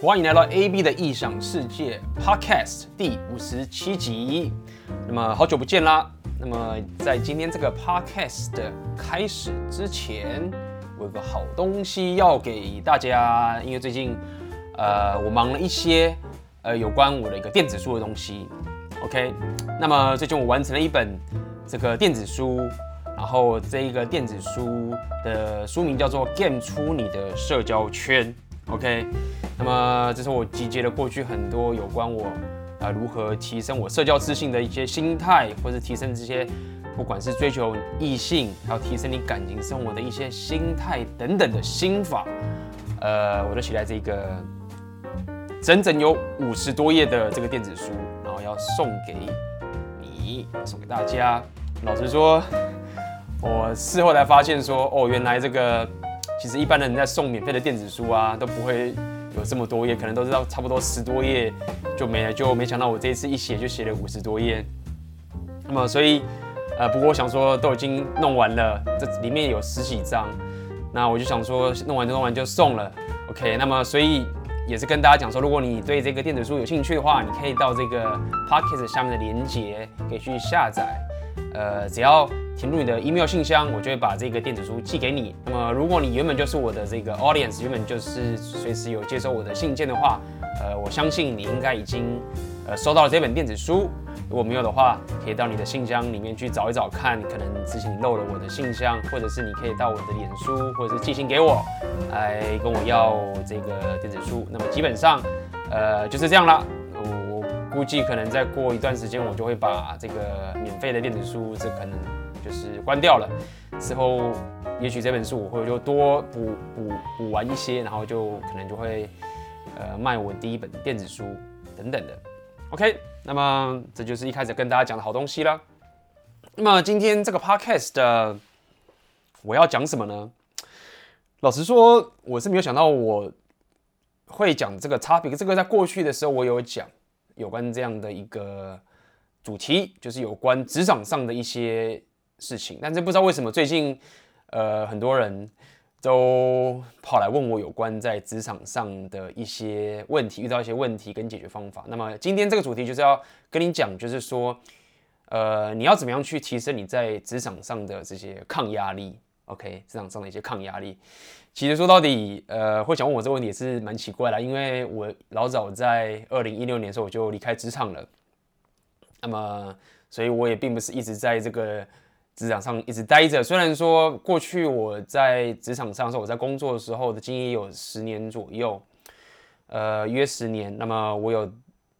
欢迎来到 AB 的异想世界 Podcast 第五十七集。那么好久不见啦。那么在今天这个 Podcast 的开始之前，我有个好东西要给大家。因为最近呃我忙了一些呃有关我的一个电子书的东西。OK，那么最近我完成了一本这个电子书，然后这一个电子书的书名叫做《Game 出你的社交圈》。OK。那么，这是我集结了过去很多有关我啊、呃、如何提升我社交自信的一些心态，或是提升这些不管是追求异性，还有提升你感情生活的一些心态等等的心法，呃，我都写在这个整整有五十多页的这个电子书，然后要送给你，送给大家。老实说，我事后才发现说，哦，原来这个其实一般的人在送免费的电子书啊，都不会。有这么多页，可能都知道差不多十多页就没了，就没想到我这一次一写就写了五十多页。那么，所以呃，不过我想说都已经弄完了，这里面有十几张，那我就想说弄完就弄完就送了。OK，那么所以也是跟大家讲说，如果你对这个电子书有兴趣的话，你可以到这个 Pocket 下面的链接可以去下载。呃，只要填入你的 email 信箱，我就会把这个电子书寄给你。那么，如果你原本就是我的这个 audience，原本就是随时有接收我的信件的话，呃，我相信你应该已经呃收到了这本电子书。如果没有的话，可以到你的信箱里面去找一找看，可能之前漏了我的信箱，或者是你可以到我的脸书，或者是寄信给我，来跟我要这个电子书。那么基本上，呃，就是这样了。估计可能再过一段时间，我就会把这个免费的电子书，这可能就是关掉了。之后，也许这本书我会就多补补补完一些，然后就可能就会呃卖我第一本电子书等等的。OK，那么这就是一开始跟大家讲的好东西了。那么今天这个 Podcast 的我要讲什么呢？老实说，我是没有想到我会讲这个 topic。这个在过去的时候我有讲。有关这样的一个主题，就是有关职场上的一些事情，但是不知道为什么最近，呃，很多人都跑来问我有关在职场上的一些问题，遇到一些问题跟解决方法。那么今天这个主题就是要跟你讲，就是说，呃，你要怎么样去提升你在职场上的这些抗压力？OK，职场上的一些抗压力。其实说到底，呃，会想问我这个问题也是蛮奇怪啦，因为我老早在二零一六年的时候我就离开职场了，那么，所以我也并不是一直在这个职场上一直待着。虽然说过去我在职场上的时候，我在工作的时候的经验有十年左右，呃，约十年。那么我有，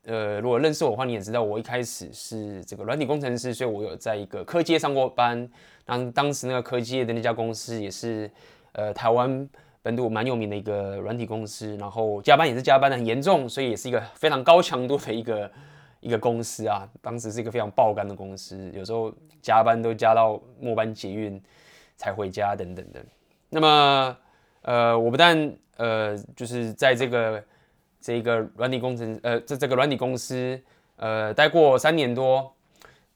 呃，如果认识我的话，你也知道我一开始是这个软体工程师，所以我有在一个科技上过班。当当时那个科技业的那家公司也是。呃，台湾本土蛮有名的一个软体公司，然后加班也是加班的很严重，所以也是一个非常高强度的一个 一个公司啊。当时是一个非常爆肝的公司，有时候加班都加到末班捷运才回家等等的。那么，呃，我不但呃就是在这个这个软体工程呃这这个软体公司呃待过三年多，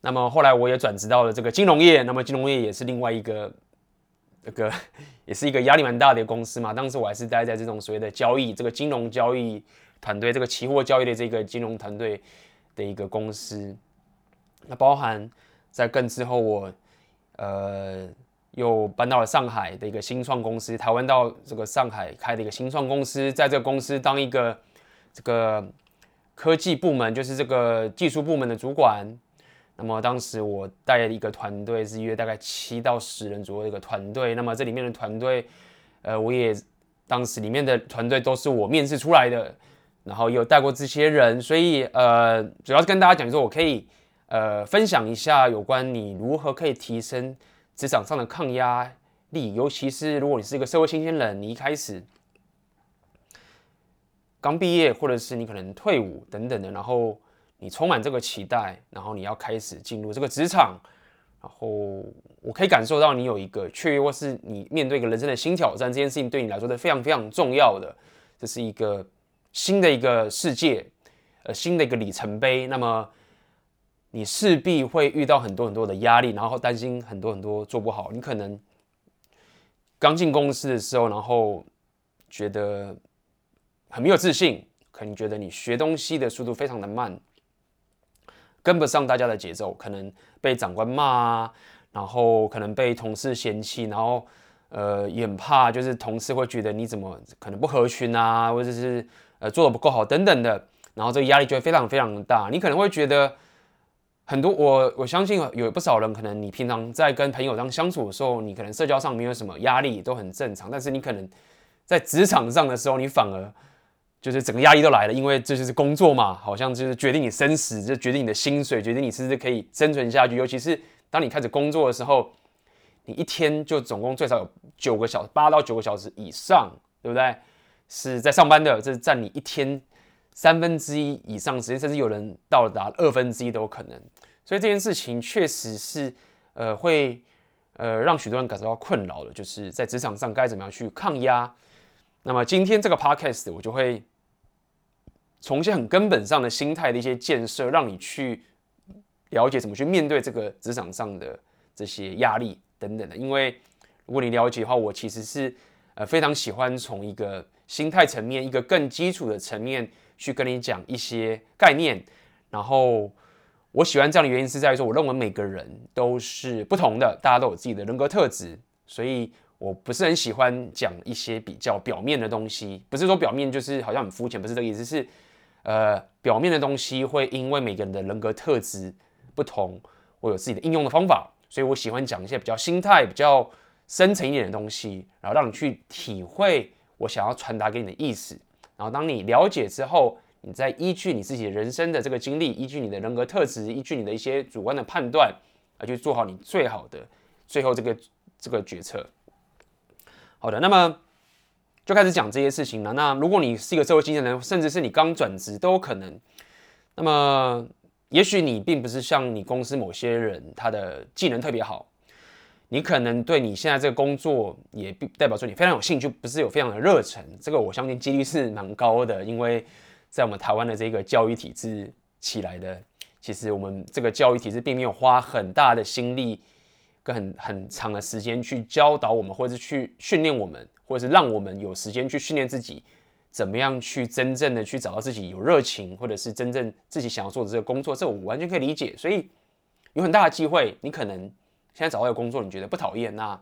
那么后来我也转职到了这个金融业，那么金融业也是另外一个。这个 也是一个压力蛮大的公司嘛。当时我还是待在这种所谓的交易，这个金融交易团队，这个期货交易的这个金融团队的一个公司。那包含在更之后我，我呃又搬到了上海的一个新创公司，台湾到这个上海开的一个新创公司，在这个公司当一个这个科技部门，就是这个技术部门的主管。那么当时我带了一个团队，是约大概七到十人左右的一个团队。那么这里面的团队，呃，我也当时里面的团队都是我面试出来的，然后也有带过这些人，所以呃，主要是跟大家讲说，我可以呃分享一下有关你如何可以提升职场上的抗压力，尤其是如果你是一个社会新鲜人，你一开始刚毕业，或者是你可能退伍等等的，然后。你充满这个期待，然后你要开始进入这个职场，然后我可以感受到你有一个雀跃，或是你面对一个人生的新挑战，这件事情对你来说是非常非常重要的。这是一个新的一个世界，呃，新的一个里程碑。那么你势必会遇到很多很多的压力，然后担心很多很多做不好。你可能刚进公司的时候，然后觉得很没有自信，可能觉得你学东西的速度非常的慢，跟不上大家的节奏，可能被长官骂啊，然后可能被同事嫌弃，然后呃也很怕就是同事会觉得你怎么可能不合群啊，或者是呃做的不够好等等的，然后这个压力就会非常非常大，你可能会觉得。很多我我相信有不少人，可能你平常在跟朋友这样相处的时候，你可能社交上没有什么压力，都很正常。但是你可能在职场上的时候，你反而就是整个压力都来了，因为这就是工作嘛，好像就是决定你生死，就决定你的薪水，决定你是不是可以生存下去。尤其是当你开始工作的时候，你一天就总共最少有九个小时，八到九个小时以上，对不对？是在上班的，这是占你一天。三分之一以上时间，甚至有人到达二分之一都有可能。所以这件事情确实是，呃，会呃让许多人感受到困扰的，就是在职场上该怎么样去抗压。那么今天这个 podcast 我就会从一些很根本上的心态的一些建设，让你去了解怎么去面对这个职场上的这些压力等等的。因为如果你了解的话，我其实是呃非常喜欢从一个心态层面，一个更基础的层面。去跟你讲一些概念，然后我喜欢这样的原因是在于说，我认为每个人都是不同的，大家都有自己的人格特质，所以我不是很喜欢讲一些比较表面的东西。不是说表面就是好像很肤浅，不是这个意思，是呃表面的东西会因为每个人的人格特质不同，我有自己的应用的方法，所以我喜欢讲一些比较心态比较深层一点的东西，然后让你去体会我想要传达给你的意思。然后，当你了解之后，你再依据你自己人生的这个经历，依据你的人格特质，依据你的一些主观的判断，而去做好你最好的最后这个这个决策。好的，那么就开始讲这些事情了。那如果你是一个社会新鲜人，甚至是你刚转职都有可能。那么，也许你并不是像你公司某些人，他的技能特别好。你可能对你现在这个工作也并代表说你非常有兴趣，不是有非常的热忱。这个我相信几率是蛮高的，因为在我们台湾的这个教育体制起来的，其实我们这个教育体制并没有花很大的心力跟很很长的时间去教导我们，或者是去训练我们，或者是让我们有时间去训练自己，怎么样去真正的去找到自己有热情，或者是真正自己想要做的这个工作。这我完全可以理解。所以有很大的机会，你可能。现在找到一个工作，你觉得不讨厌？那，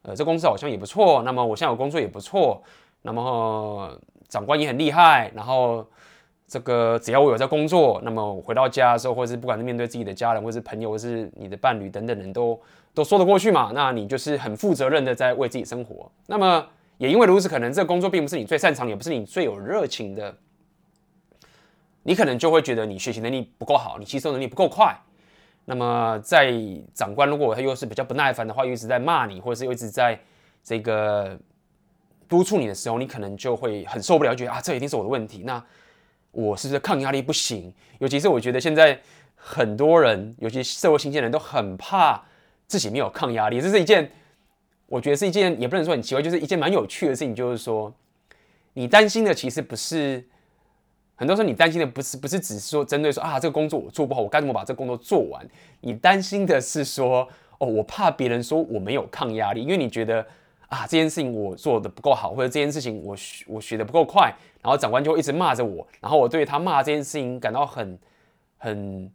呃，这公司好像也不错。那么我现在有工作也不错。那么长官也很厉害。然后这个只要我有在工作，那么我回到家的时候，或者是不管是面对自己的家人，或是朋友，或是你的伴侣等等人都都说得过去嘛。那你就是很负责任的在为自己生活。那么也因为如此，可能这个工作并不是你最擅长，也不是你最有热情的，你可能就会觉得你学习能力不够好，你吸收能力不够快。那么，在长官如果他又是比较不耐烦的话，又一直在骂你，或者是又一直在这个督促你的时候，你可能就会很受不了，觉得啊，这一定是我的问题。那我是不是抗压力不行？尤其是我觉得现在很多人，尤其社会新鲜人都很怕自己没有抗压力。这是一件，我觉得是一件，也不能说很奇怪，就是一件蛮有趣的事情。就是说，你担心的其实不是。很多时候，你担心的不是不是只是说针对说啊，这个工作我做不好，我该怎么把这工作做完？你担心的是说，哦，我怕别人说我没有抗压力，因为你觉得啊，这件事情我做的不够好，或者这件事情我学我学的不够快，然后长官就会一直骂着我，然后我对他骂这件事情感到很很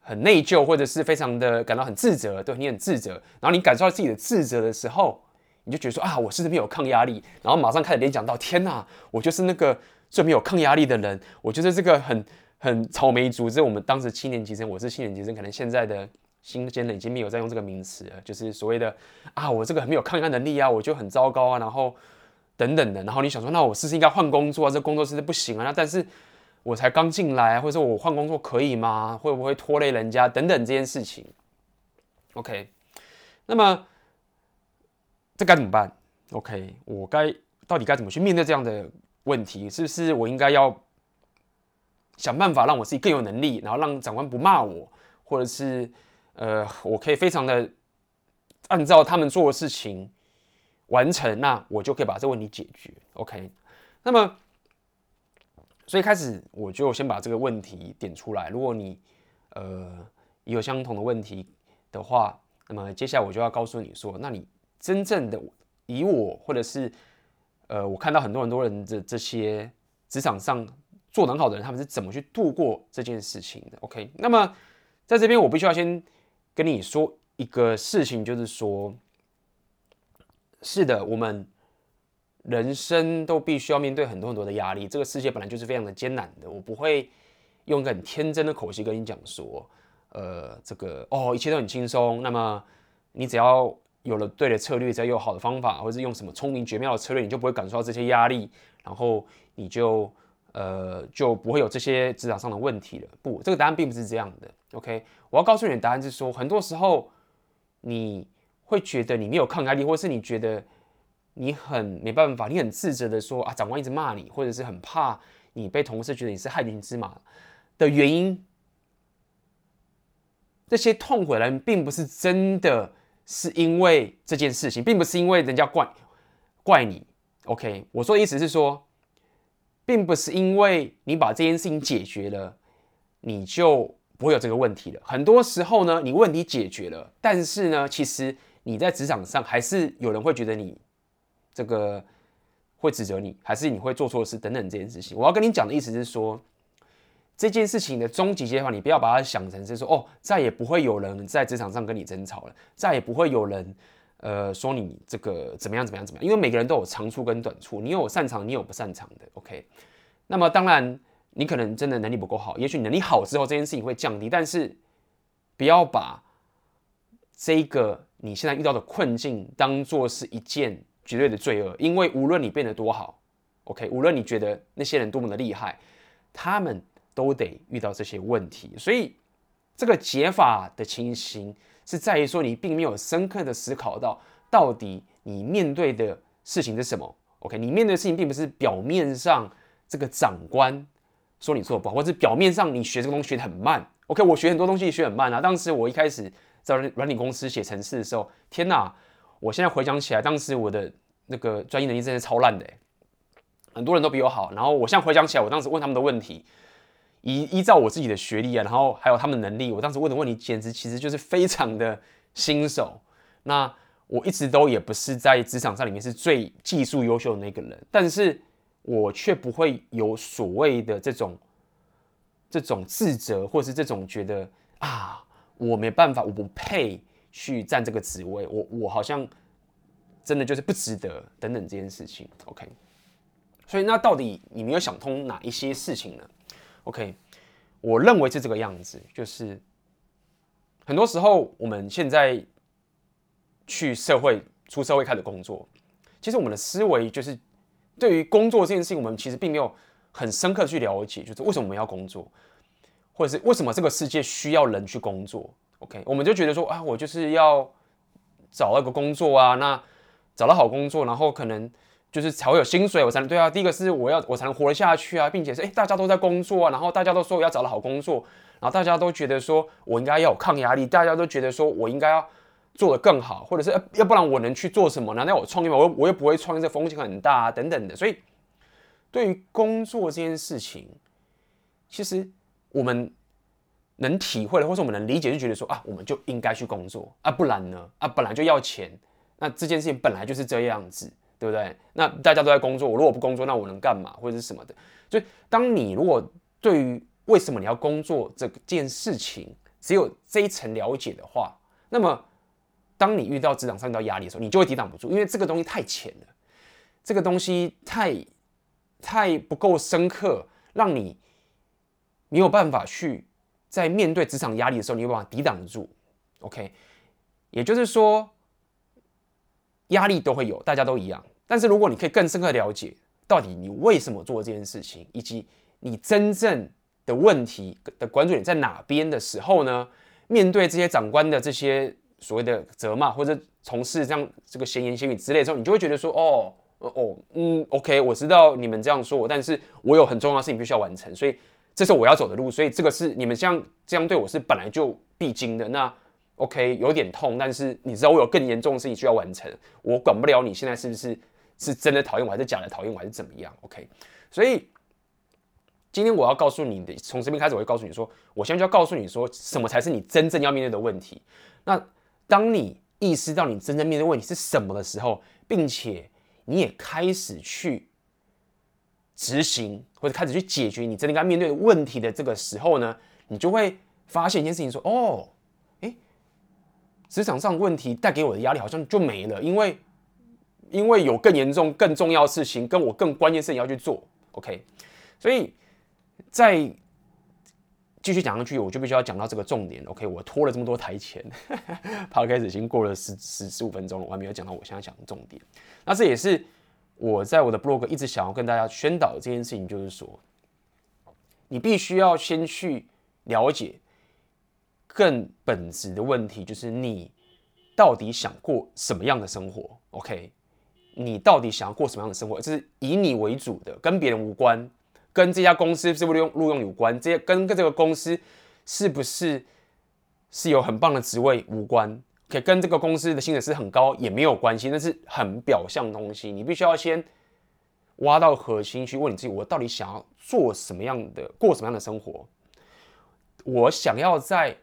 很内疚，或者是非常的感到很自责，对你很自责，然后你感受到自己的自责的时候，你就觉得说啊，我是不是没有抗压力？然后马上开始联想到，天哪，我就是那个。最没有抗压力的人，我觉得这个很很草莓族。这我们当时七年级生，我是七年级生，可能现在的新鲜人已经没有在用这个名词了，就是所谓的啊，我这个很没有抗压能力啊，我就很糟糕啊，然后等等的。然后你想说，那我是不是应该换工作啊？这工作是不是不行啊？那但是我才刚进来，或者说我换工作可以吗？会不会拖累人家？等等这件事情。OK，那么这该怎么办？OK，我该到底该怎么去面对这样的？问题是不是我应该要想办法让我自己更有能力，然后让长官不骂我，或者是呃，我可以非常的按照他们做的事情完成，那我就可以把这个问题解决。OK，那么所以开始我就先把这个问题点出来。如果你呃有相同的问题的话，那么接下来我就要告诉你说，那你真正的以我或者是。呃，我看到很多很多人的这些职场上做很好的人，他们是怎么去度过这件事情的？OK，那么在这边我必须要先跟你说一个事情，就是说，是的，我们人生都必须要面对很多很多的压力，这个世界本来就是非常的艰难的。我不会用一个很天真的口气跟你讲说，呃，这个哦，一切都很轻松。那么你只要有了对的策略，只要有好的方法，或是用什么聪明绝妙的策略，你就不会感受到这些压力，然后你就呃就不会有这些职场上的问题了。不，这个答案并不是这样的。OK，我要告诉你的答案是说，很多时候你会觉得你没有抗压力，或是你觉得你很没办法，你很自责的说啊，长官一直骂你，或者是很怕你被同事觉得你是害群之马的原因，这些痛苦的人并不是真的。是因为这件事情，并不是因为人家怪怪你。OK，我说的意思是说，并不是因为你把这件事情解决了，你就不会有这个问题了。很多时候呢，你问题解决了，但是呢，其实你在职场上还是有人会觉得你这个会指责你，还是你会做错事等等这件事情。我要跟你讲的意思是说。这件事情的终极阶段，你不要把它想成是说，哦，再也不会有人在职场上跟你争吵了，再也不会有人，呃，说你这个怎么样怎么样怎么样，因为每个人都有长处跟短处，你有擅长，你有不擅长的，OK。那么当然，你可能真的能力不够好，也许能力好之后，这件事情会降低，但是不要把这个你现在遇到的困境当做是一件绝对的罪恶，因为无论你变得多好，OK，无论你觉得那些人多么的厉害，他们。都得遇到这些问题，所以这个解法的情形是在于说，你并没有深刻的思考到，到底你面对的事情是什么。OK，你面对的事情并不是表面上这个长官说你做不好，或者表面上你学这个东西学得很慢。OK，我学很多东西学很慢啊。当时我一开始在软软体公司写程式的时候，天哪！我现在回想起来，当时我的那个专业能力真的超烂的，很多人都比我好。然后我现在回想起来，我当时问他们的问题。依依照我自己的学历啊，然后还有他们的能力，我当时问的问题简直其实就是非常的新手。那我一直都也不是在职场上里面是最技术优秀的那个人，但是我却不会有所谓的这种这种自责，或是这种觉得啊，我没办法，我不配去占这个职位，我我好像真的就是不值得等等这件事情。OK，所以那到底你没有想通哪一些事情呢？OK，我认为是这个样子，就是很多时候我们现在去社会、出社会开始工作，其实我们的思维就是对于工作这件事情，我们其实并没有很深刻去了解，就是为什么我们要工作，或者是为什么这个世界需要人去工作。OK，我们就觉得说啊，我就是要找一个工作啊，那找到好工作，然后可能。就是才会有薪水，我才能对啊。第一个是我要我才能活得下去啊，并且是诶，大家都在工作啊，然后大家都说我要找到好工作，然后大家都觉得说我应该要有抗压力，大家都觉得说我应该要做得更好，或者是要不然我能去做什么？难道我创业吗？我我又不会创业，这风险很大啊，等等的。所以对于工作这件事情，其实我们能体会的，或是我们能理解，就觉得说啊，我们就应该去工作啊，不然呢啊，本来就要钱，那这件事情本来就是这样子。对不对？那大家都在工作，我如果不工作，那我能干嘛，或者是什么的？所以，当你如果对于为什么你要工作这件事情只有这一层了解的话，那么当你遇到职场上遇到压力的时候，你就会抵挡不住，因为这个东西太浅了，这个东西太太不够深刻，让你没有办法去在面对职场压力的时候，你有办法抵挡得住。OK，也就是说。压力都会有，大家都一样。但是如果你可以更深刻了解，到底你为什么做这件事情，以及你真正的问题的关注点在哪边的时候呢？面对这些长官的这些所谓的责骂，或者从事这样这个闲言闲语之类的时候，你就会觉得说，哦，哦，嗯，OK，我知道你们这样说我，但是我有很重要的事情必须要完成，所以这是我要走的路，所以这个是你们这样这样对我是本来就必经的。那。OK，有点痛，但是你知道我有更严重的事情需要完成，我管不了你现在是不是是真的讨厌我，还是假的讨厌我，还是怎么样？OK，所以今天我要告诉你的，从这边开始，我会告诉你说，我现在就要告诉你说，什么才是你真正要面对的问题。那当你意识到你真正面对问题是什么的时候，并且你也开始去执行或者开始去解决你真的该面对的问题的这个时候呢，你就会发现一件事情：说哦，职场上问题带给我的压力好像就没了，因为因为有更严重、更重要的事情跟我更关键事情要去做。OK，所以在继续讲下去，我就必须要讲到这个重点。OK，我拖了这么多台前 p 开始已经过了十十十五分钟了，我还没有讲到我现在讲的重点。那这也是。我在我的 blog 一直想要跟大家宣导的这件事情，就是说，你必须要先去了解更本质的问题，就是你到底想过什么样的生活？OK，你到底想要过什么样的生活？这是以你为主的，跟别人无关，跟这家公司是不是用录用有关，这些跟跟这个公司是不是是有很棒的职位无关。可以跟这个公司的薪水是很高也没有关系，那是很表象的东西。你必须要先挖到核心去问你自己：我到底想要做什么样的，过什么样的生活？我想要在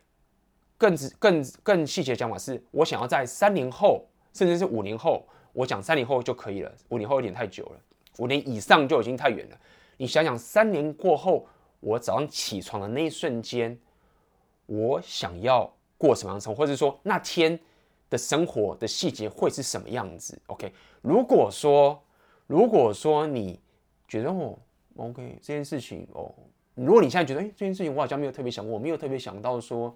更更更细节的讲法是，我想要在三年后，甚至是五年后。我讲三年后就可以了，五年后有点太久了，五年以上就已经太远了。你想想，三年过后，我早上起床的那一瞬间，我想要。过什么样的生活，或者说那天的生活的细节会是什么样子？OK，如果说如果说你觉得哦，OK 这件事情哦，如果你现在觉得哎，这件事情我好像没有特别想过，我没有特别想到说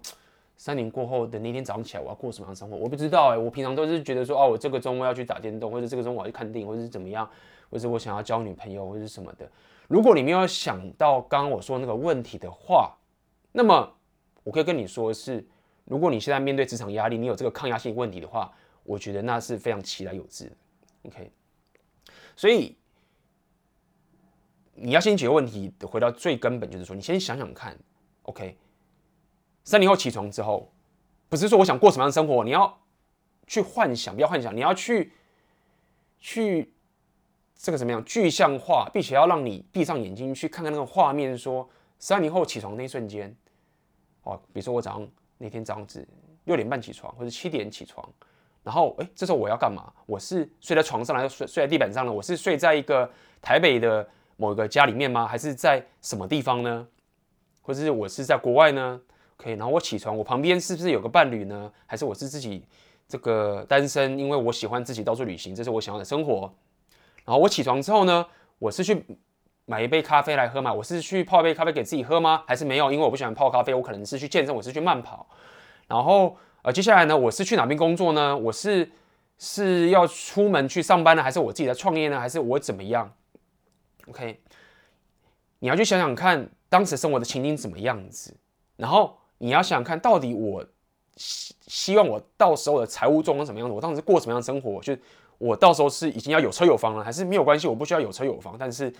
三年过后的那天早上起来我要过什么样的生活，我不知道哎，我平常都是觉得说哦，我这个周末要去打电动，或者这个周末我要去看电影，或者是怎么样，或者我想要交女朋友，或者是什么的。如果你没有想到刚刚我说那个问题的话，那么我可以跟你说是。如果你现在面对职场压力，你有这个抗压性问题的话，我觉得那是非常其来有自的。OK，所以你要先解决问题，回到最根本，就是说，你先想想看，OK，三年后起床之后，不是说我想过什么样的生活，你要去幻想，不要幻想，你要去去这个怎么样具象化，并且要让你闭上眼睛去看看那个画面，说三年后起床那一瞬间，哦，比如说我早上。那天早上子六点半起床，或者七点起床，然后哎，这时候我要干嘛？我是睡在床上，还是睡睡在地板上呢？我是睡在一个台北的某一个家里面吗？还是在什么地方呢？或者是我是在国外呢？OK，然后我起床，我旁边是不是有个伴侣呢？还是我是自己这个单身？因为我喜欢自己到处旅行，这是我想要的生活。然后我起床之后呢，我是去。买一杯咖啡来喝嘛？我是去泡一杯咖啡给自己喝吗？还是没有？因为我不喜欢泡咖啡，我可能是去健身，我是去慢跑。然后呃，接下来呢，我是去哪边工作呢？我是是要出门去上班呢，还是我自己在创业呢？还是我怎么样？OK，你要去想想看，当时生活的情景怎么样子？然后你要想看到底我希希望我到时候的财务状况怎么样子？我当时过什么样的生活？就我到时候是已经要有车有房了，还是没有关系？我不需要有车有房，但是。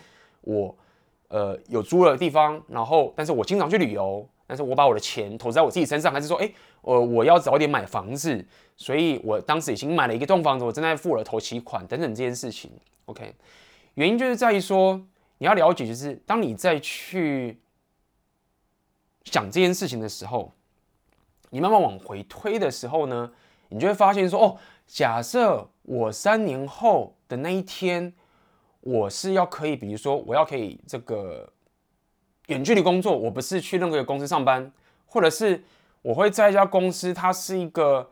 我呃有租了地方，然后但是我经常去旅游，但是我把我的钱投在我自己身上，还是说，哎，呃，我要早点买房子，所以我当时已经买了一栋房子，我正在付了头期款等等这件事情。OK，原因就是在于说，你要了解，就是当你再去想这件事情的时候，你慢慢往回推的时候呢，你就会发现说，哦，假设我三年后的那一天。我是要可以，比如说我要可以这个远距离工作，我不是去任何一个公司上班，或者是我会在一家公司，它是一个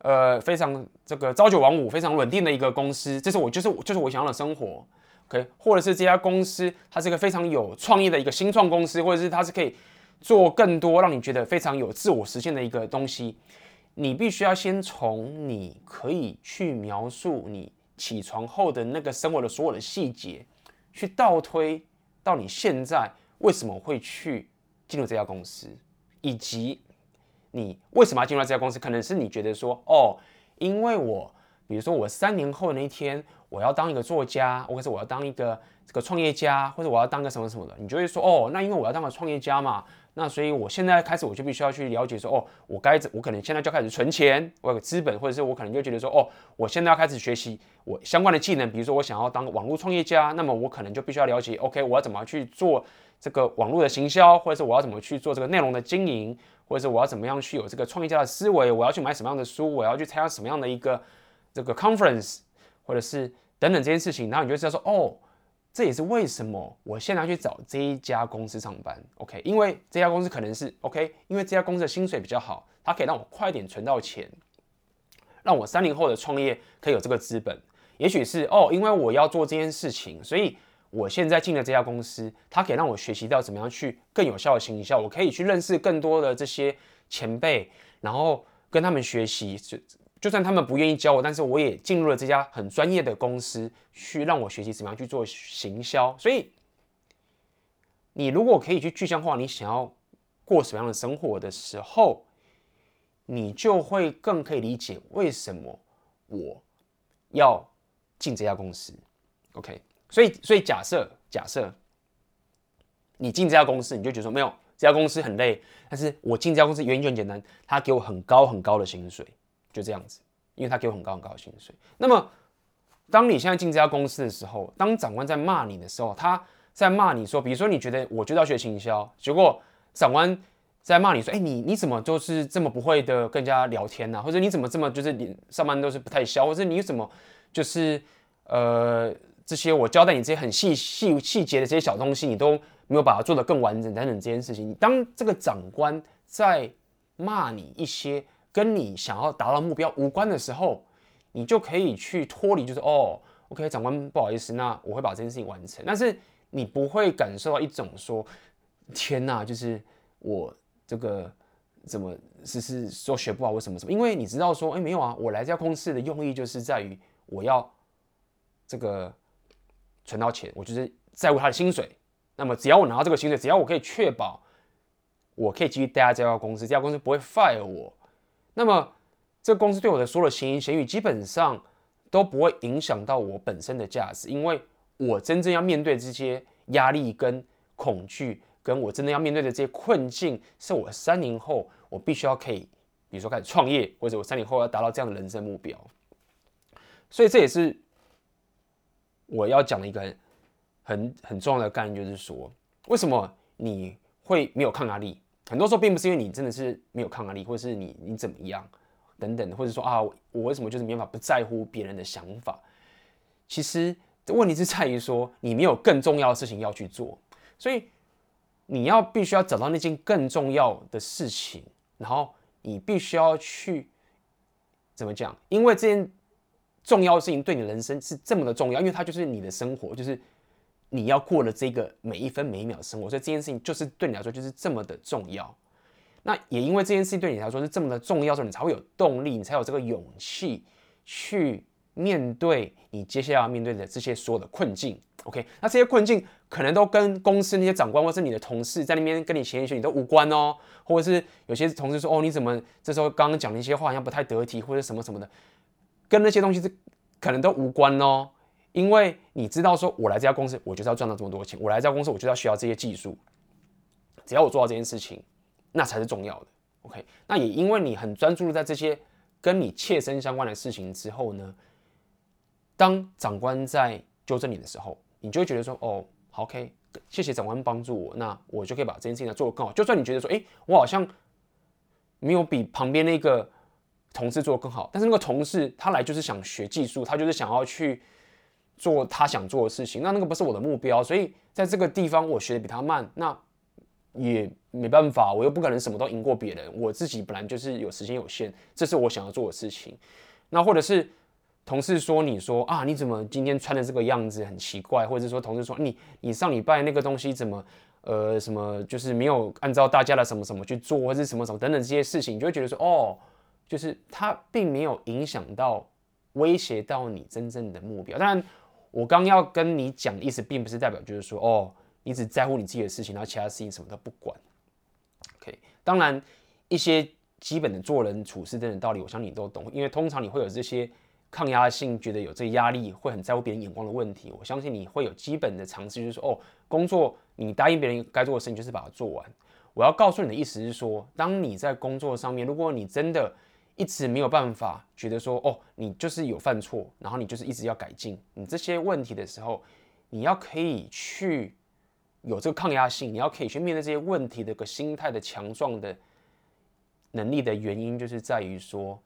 呃非常这个朝九晚五、非常稳定的一个公司，这是我就是我就是我想要的生活，OK，或者是这家公司它是一个非常有创意的一个新创公司，或者是它是可以做更多让你觉得非常有自我实现的一个东西，你必须要先从你可以去描述你。起床后的那个生活的所有的细节，去倒推到你现在为什么会去进入这家公司，以及你为什么要进入这家公司？可能是你觉得说，哦，因为我，比如说我三年后的那一天，我要当一个作家，或者是我要当一个个创业家，或者我要当个什么什么的，你就会说，哦，那因为我要当个创业家嘛。那所以，我现在开始我就必须要去了解说，哦，我该怎，我可能现在就开始存钱，我有个资本，或者是我可能就觉得说，哦，我现在要开始学习我相关的技能，比如说我想要当个网络创业家，那么我可能就必须要了解，OK，我要怎么去做这个网络的行销，或者是我要怎么去做这个内容的经营，或者是我要怎么样去有这个创业家的思维，我要去买什么样的书，我要去参加什么样的一个这个 conference，或者是等等这件事情，然后你就知道说，哦，这也是为什么我现在去找这一家公司上班，OK？因为这家公司可能是 OK，因为这家公司的薪水比较好，它可以让我快点存到钱，让我三年后的创业可以有这个资本。也许是哦，因为我要做这件事情，所以我现在进了这家公司，它可以让我学习到怎么样去更有效的行销，我可以去认识更多的这些前辈，然后跟他们学习。就算他们不愿意教我，但是我也进入了这家很专业的公司，去让我学习怎么样去做行销。所以，你如果可以去具象化你想要过什么样的生活的时候，你就会更可以理解为什么我要进这家公司。OK，所以，所以假设假设你进这家公司，你就觉得说没有这家公司很累，但是我进这家公司原因就很简单，他给我很高很高的薪水。就这样子，因为他给我很高很高的薪水。那么，当你现在进这家公司的时候，当长官在骂你的时候，他在骂你说，比如说你觉得我就要学行销，结果长官在骂你说，哎，你你怎么就是这么不会的跟人家聊天呢？或者你怎么这么就是你上班都是不太消，或者你怎么就是呃这些我交代你这些很细细细节的这些小东西，你都没有把它做得更完整等等这件事情。当这个长官在骂你一些。跟你想要达到目标无关的时候，你就可以去脱离，就是哦，OK，长官不好意思，那我会把这件事情完成。但是你不会感受到一种说，天哪，就是我这个怎么是是说学不好，为什么什么？因为你知道说，哎，没有啊，我来这家公司的用意就是在于我要这个存到钱，我就是在乎他的薪水。那么只要我拿到这个薪水，只要我可以确保我可以继续待在这家公司，这家公司不会 fire 我。那么，这个公司对我的所有的闲言闲语，基本上都不会影响到我本身的价值，因为我真正要面对这些压力跟恐惧，跟我真的要面对的这些困境，是我三年后我必须要可以，比如说开始创业，或者我三年后要达到这样的人生目标。所以这也是我要讲的一个很很重要的概念，就是说，为什么你会没有抗压力？很多时候并不是因为你真的是没有抗压力，或者是你你怎么样等等，或者说啊，我为什么就是没办法不在乎别人的想法？其实问题是在于说你没有更重要的事情要去做，所以你要必须要找到那件更重要的事情，然后你必须要去怎么讲？因为这件重要的事情对你人生是这么的重要，因为它就是你的生活，就是。你要过的这个每一分每一秒的生活，所以这件事情就是对你来说就是这么的重要。那也因为这件事情对你来说是这么的重要，所以你才会有动力，你才有这个勇气去面对你接下来要面对的这些所有的困境。OK，那这些困境可能都跟公司那些长官或是你的同事在那边跟你闲言闲语都无关哦，或者是有些同事说哦，你怎么这时候刚刚讲的一些话好像不太得体，或者什么什么的，跟那些东西是可能都无关哦。因为你知道，说我来这家公司，我就是要赚到这么多钱。我来这家公司，我就要需要这些技术。只要我做到这件事情，那才是重要的。OK，那也因为你很专注在这些跟你切身相关的事情之后呢，当长官在纠正你的时候，你就会觉得说，哦，，OK，谢谢长官帮助我，那我就可以把这件事情做得更好。就算你觉得说，哎，我好像没有比旁边那个同事做得更好，但是那个同事他来就是想学技术，他就是想要去。做他想做的事情，那那个不是我的目标，所以在这个地方我学的比他慢，那也没办法，我又不可能什么都赢过别人，我自己本来就是有时间有限，这是我想要做的事情。那或者是同事说你说啊，你怎么今天穿的这个样子很奇怪，或者是说同事说你你上礼拜那个东西怎么呃什么就是没有按照大家的什么什么去做，或者是什么什么等等这些事情，你就会觉得说哦，就是他并没有影响到威胁到你真正的目标，当然。我刚要跟你讲的意思，并不是代表就是说，哦，你只在乎你自己的事情，然后其他事情什么都不管。OK，当然一些基本的做人处事等等道理，我相信你都懂。因为通常你会有这些抗压性，觉得有这压力，会很在乎别人眼光的问题。我相信你会有基本的常识，就是说，哦，工作你答应别人该做的事情，就是把它做完。我要告诉你的意思是说，当你在工作上面，如果你真的一直没有办法觉得说哦，你就是有犯错，然后你就是一直要改进你这些问题的时候，你要可以去有这个抗压性，你要可以去面对这些问题的个心态的强壮的能力的原因，就是在于说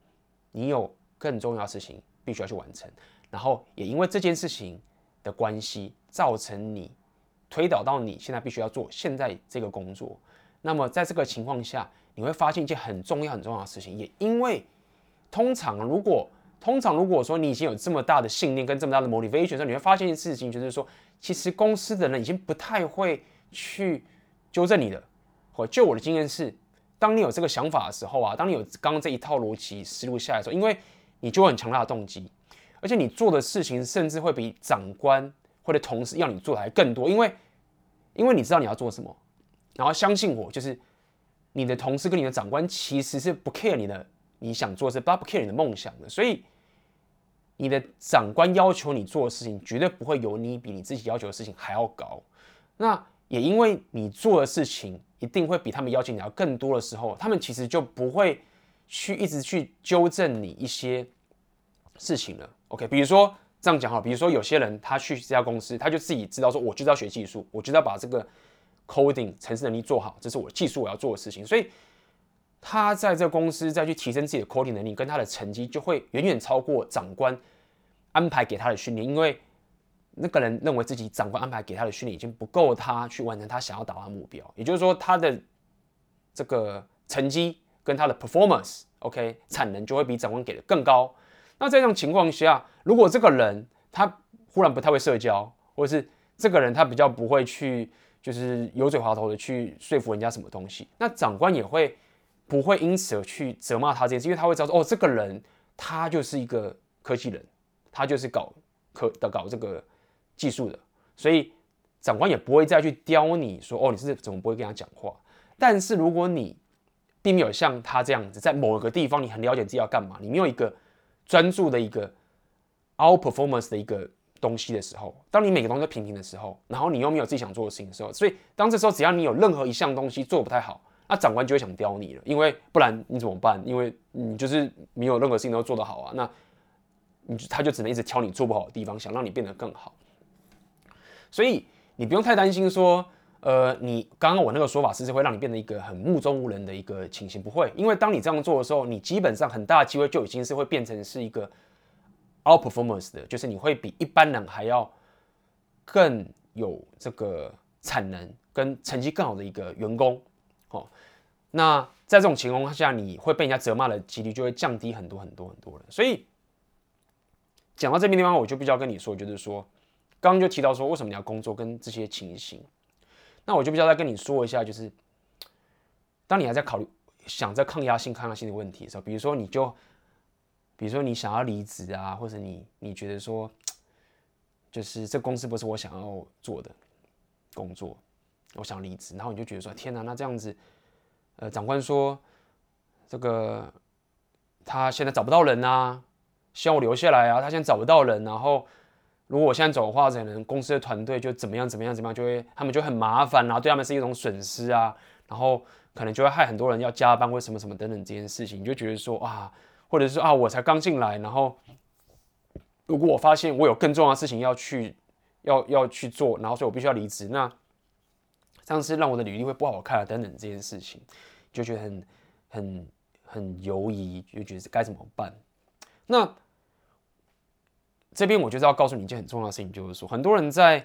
你有更重要的事情必须要去完成，然后也因为这件事情的关系，造成你推导到你现在必须要做现在这个工作。那么在这个情况下，你会发现一件很重要很重要的事情，也因为通常如果通常如果说你已经有这么大的信念跟这么大的 motivation 的时候，你会发现一件事情，就是说其实公司的人已经不太会去纠正你的。或就我的经验是，当你有这个想法的时候啊，当你有刚刚这一套逻辑思路下来的时候，因为你就有很强大的动机，而且你做的事情甚至会比长官或者同事要你做的还更多，因为因为你知道你要做什么。然后相信我，就是你的同事跟你的长官其实是不 care 你的你想做的事，不 care 你的梦想的，所以你的长官要求你做的事情，绝对不会有你比你自己要求的事情还要高。那也因为你做的事情一定会比他们要求你要更多的时候，他们其实就不会去一直去纠正你一些事情了。OK，比如说这样讲哈，比如说有些人他去这家公司，他就自己知道说，我就是要学技术，我就要把这个。Coding 程式能力做好，这是我技术我要做的事情，所以他在这个公司再去提升自己的 coding 能力，跟他的成绩就会远远超过长官安排给他的训练，因为那个人认为自己长官安排给他的训练已经不够他去完成他想要达到的目标，也就是说他的这个成绩跟他的 performance，OK，产能就会比长官给的更高。那在这种情况下，如果这个人他忽然不太会社交，或者是这个人他比较不会去。就是油嘴滑头的去说服人家什么东西，那长官也会不会因此而去责骂他这件事，因为他会知道，哦，这个人他就是一个科技人，他就是搞科的搞这个技术的，所以长官也不会再去刁你说，哦，你是怎么不会跟他讲话？但是如果你并没有像他这样子，在某一个地方你很了解自己要干嘛，你没有一个专注的一个 out performance 的一个。东西的时候，当你每个东西都平平的时候，然后你又没有自己想做的事情的时候，所以当这时候只要你有任何一项东西做不太好，那长官就会想刁你了，因为不然你怎么办？因为你就是没有任何事情都做得好啊，那你他就只能一直挑你做不好的地方，想让你变得更好。所以你不用太担心说，呃，你刚刚我那个说法是不是会让你变得一个很目中无人的一个情形？不会，因为当你这样做的时候，你基本上很大的机会就已经是会变成是一个。Outperformance 的，就是你会比一般人还要更有这个产能跟成绩更好的一个员工，哦，那在这种情况下，你会被人家责骂的几率就会降低很多很多很多了。所以讲到这边地方，我就必须要跟你说，就是说，刚刚就提到说，为什么你要工作跟这些情形，那我就必须要再跟你说一下，就是当你还在考虑想着抗压性、抗压性的问题的时候，比如说你就。比如说你想要离职啊，或者你你觉得说，就是这公司不是我想要做的工作，我想离职，然后你就觉得说，天哪，那这样子，呃，长官说这个他现在找不到人啊，希望我留下来啊，他现在找不到人，然后如果我现在走的话，可能公司的团队就怎么样怎么样怎么样，就会他们就很麻烦，然后对他们是一种损失啊，然后可能就会害很多人要加班或什么什么等等这件事情，你就觉得说啊。或者是啊，我才刚进来，然后如果我发现我有更重要的事情要去要要去做，然后所以我必须要离职，那这样是让我的履历会不好看，等等这件事情，就觉得很很很犹疑，就觉得该怎么办？那这边我就是要告诉你一件很重要的事情，就是说很多人在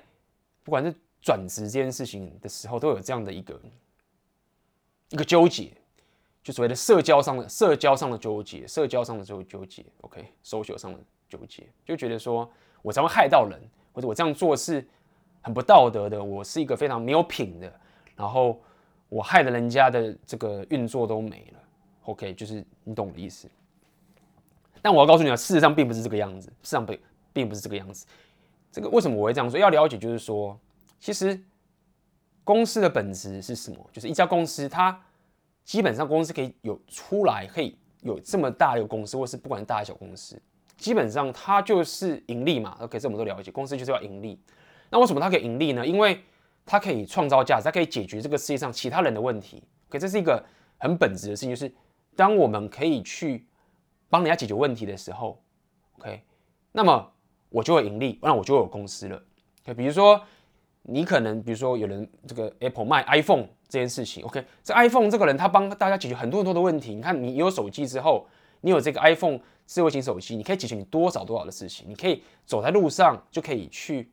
不管是转职这件事情的时候，都有这样的一个一个纠结。就所谓的社交上的社交上的纠结，社交上的纠纠结，OK，social 上的纠结，就觉得说我才会害到人，或者我这样做是很不道德的，我是一个非常没有品的，然后我害了人家的这个运作都没了，OK，就是你懂我的意思。但我要告诉你啊，事实上并不是这个样子，事实上并并不是这个样子。这个为什么我会这样说？要了解就是说，其实公司的本质是什么？就是一家公司它。基本上公司可以有出来，可以有这么大的一个公司，或是不管是大小公司，基本上它就是盈利嘛。OK，这我们都了解，公司就是要盈利。那为什么它可以盈利呢？因为它可以创造价值，它可以解决这个世界上其他人的问题。OK，这是一个很本质的事情，就是当我们可以去帮人家解决问题的时候，OK，那么我就会盈利，那我就有公司了。OK，比如说你可能，比如说有人这个 Apple 卖 iPhone。这件事情，OK，这 iPhone 这个人他帮大家解决很多很多的问题。你看，你有手机之后，你有这个 iPhone 智慧型手机，你可以解决你多少多少的事情。你可以走在路上就可以去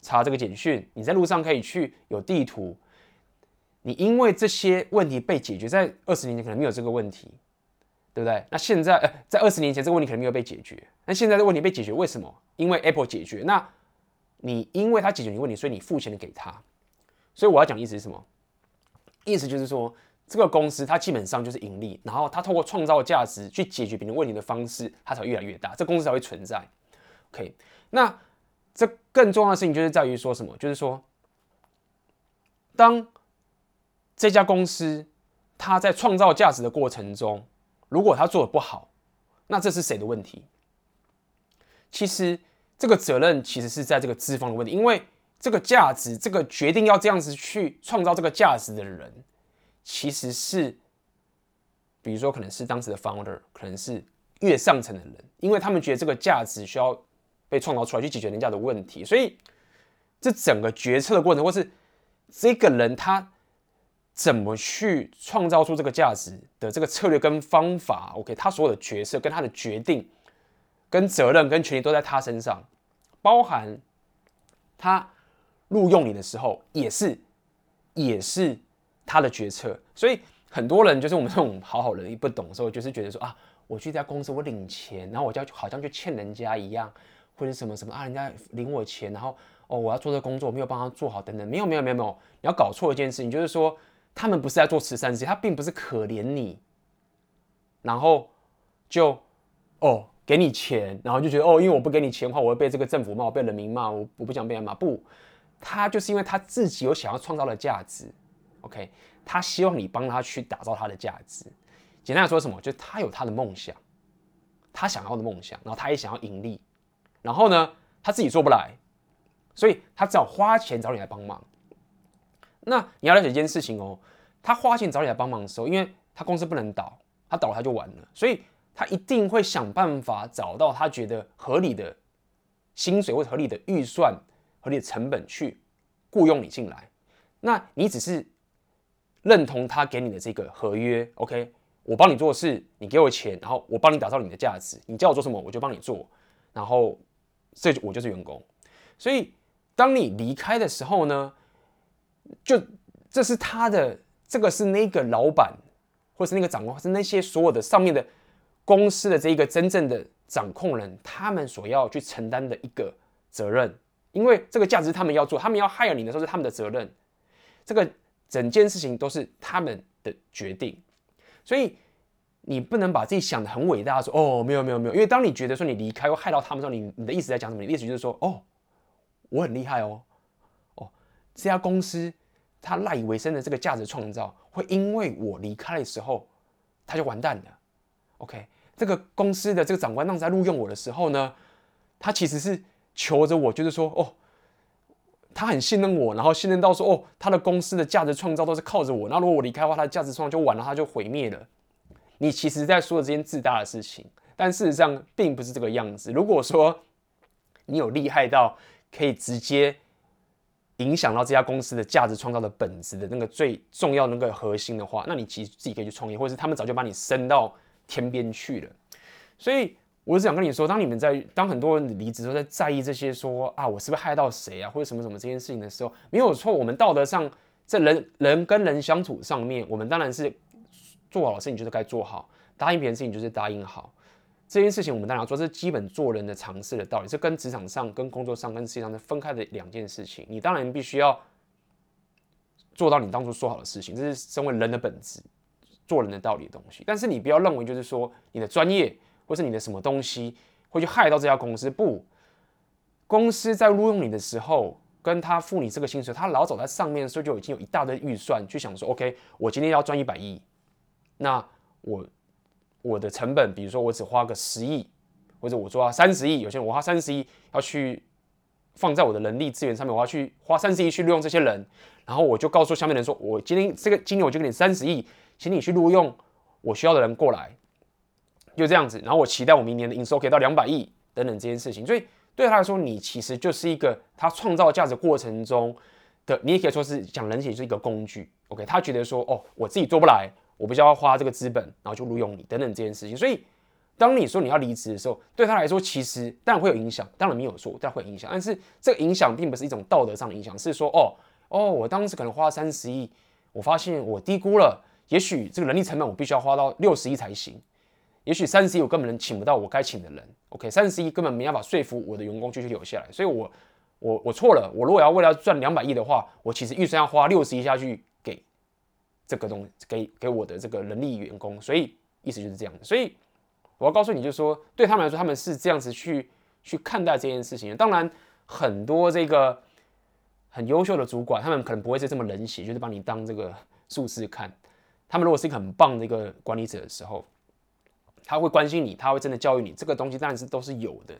查这个简讯，你在路上可以去有地图。你因为这些问题被解决，在二十年前可能没有这个问题，对不对？那现在，呃，在二十年前这个问题可能没有被解决，那现在的问题被解决，为什么？因为 Apple 解决。那你因为他解决你问题，所以你付钱给他。所以我要讲意思是什么？意思就是说，这个公司它基本上就是盈利，然后它透过创造价值去解决别人问题的方式，它才会越来越大，这公司才会存在。OK，那这更重要的事情就是在于说什么？就是说，当这家公司，它在创造价值的过程中，如果它做的不好，那这是谁的问题？其实这个责任其实是在这个资方的问题，因为这个价值，这个决定要这样子去创造这个价值的人，其实是，比如说可能是当时的 founder，可能是越上层的人，因为他们觉得这个价值需要被创造出来去解决人家的问题，所以这整个决策的过程，或是这个人他。怎么去创造出这个价值的这个策略跟方法？OK，他所有的决策跟他的决定、跟责任、跟权利都在他身上，包含他录用你的时候也是也是他的决策。所以很多人就是我们这种好好人一不懂的时候，就是觉得说啊，我去这家公司我领钱，然后我就好像就欠人家一样，或者什么什么啊，人家领我钱，然后哦我要做这工作，我没有帮他做好等等，没有没有没有没有，你要搞错一件事情，就是说。他们不是在做慈善事业，他并不是可怜你，然后就哦给你钱，然后就觉得哦，因为我不给你钱的话，我会被这个政府骂，我被人民骂，我我不想被人骂。不，他就是因为他自己有想要创造的价值，OK，他希望你帮他去打造他的价值。简单来说什么？就是他有他的梦想，他想要的梦想，然后他也想要盈利，然后呢，他自己做不来，所以他只好花钱找你来帮忙。那你要了解一件事情哦，他花钱找你来帮忙的时候，因为他公司不能倒，他倒了他就完了，所以他一定会想办法找到他觉得合理的薪水或者合理的预算、合理的成本去雇佣你进来。那你只是认同他给你的这个合约，OK？我帮你做事，你给我钱，然后我帮你打造你的价值，你叫我做什么我就帮你做，然后这我就是员工。所以当你离开的时候呢？就这是他的，这个是那个老板，或是那个长官，或是那些所有的上面的公司的这一个真正的掌控人，他们所要去承担的一个责任，因为这个价值他们要做，他们要害了你的时候是他们的责任，这个整件事情都是他们的决定，所以你不能把自己想得很伟大，说哦没有没有没有，因为当你觉得说你离开会害到他们的时候，你你的意思在讲什么？你的意思就是说哦，我很厉害哦。这家公司它赖以为生的这个价值创造，会因为我离开的时候，它就完蛋了。OK，这个公司的这个长官当时在录用我的时候呢，他其实是求着我，就是说，哦，他很信任我，然后信任到说，哦，他的公司的价值创造都是靠着我。那如果我离开的话，他的价值创造就完了，他就毁灭了。你其实在说的这件自大的事情，但事实上并不是这个样子。如果说你有厉害到可以直接。影响到这家公司的价值创造的本质的那个最重要的那个核心的话，那你其实自己可以去创业，或者是他们早就把你升到天边去了。所以我是想跟你说，当你们在当很多人离职都在在意这些说啊，我是不是害到谁啊，或者什么什么这件事情的时候，没有错。我们道德上在人人跟人相处上面，我们当然是做好的事情就是该做好，答应别人事情就是答应好。这件事情我们当然要做，这是基本做人的常识的道理，这跟职场上、跟工作上、跟事业上是分开的两件事情。你当然必须要做到你当初说好的事情，这是身为人的本质、做人的道理的东西。但是你不要认为就是说你的专业或是你的什么东西会去害到这家公司。不，公司在录用你的时候，跟他付你这个薪水，他老早在上面的时候就已经有一大堆预算去想说，OK，我今天要赚一百亿，那我。我的成本，比如说我只花个十亿，或者我做三十亿，有些人我花三十亿要去放在我的人力资源上面，我要去花三十亿去录用这些人，然后我就告诉下面人说，我今天这个今年我就给你三十亿，请你去录用我需要的人过来，就这样子，然后我期待我明年的营收可以到两百亿等等这件事情，所以对他来说，你其实就是一个他创造价值过程中的，你也可以说是讲人性是一个工具，OK，他觉得说哦，我自己做不来。我不需要花这个资本，然后就录用你等等这件事情，所以当你说你要离职的时候，对他来说其实当然会有影响，当然没有错，但会有影响。但是这个影响并不是一种道德上的影响，是说哦哦，我当时可能花三十亿，我发现我低估了，也许这个人力成本我必须要花到六十亿才行，也许三十亿我根本请不到我该请的人，OK，三十亿根本没办法说服我的员工继续留下来，所以我我我错了，我如果要为了赚两百亿的话，我其实预算要花六十亿下去给这个东，给给我的这个人力员工，所以意思就是这样，所以。我要告诉你，就是说，对他们来说，他们是这样子去去看待这件事情。当然，很多这个很优秀的主管，他们可能不会是这么冷血，就是把你当这个数字看。他们如果是一个很棒的一个管理者的时候，他会关心你，他会真的教育你。这个东西当然是都是有的。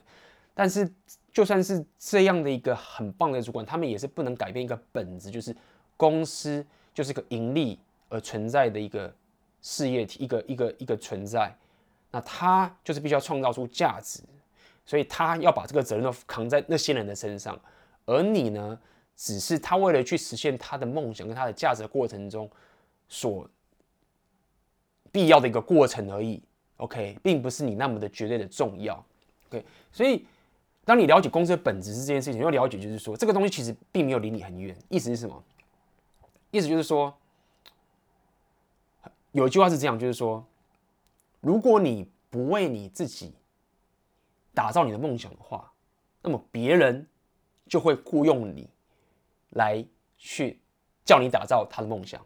但是，就算是这样的一个很棒的主管，他们也是不能改变一个本质，就是公司就是一个盈利而存在的一个事业体，一个一个一个存在。那他就是必须要创造出价值，所以他要把这个责任都扛在那些人的身上，而你呢，只是他为了去实现他的梦想跟他的价值过程中所必要的一个过程而已。OK，并不是你那么的绝对的重要。OK，所以当你了解公司的本质是这件事情，要了解就是说，这个东西其实并没有离你很远。意思是什么？意思就是说，有一句话是这样，就是说。如果你不为你自己打造你的梦想的话，那么别人就会雇佣你来去叫你打造他的梦想。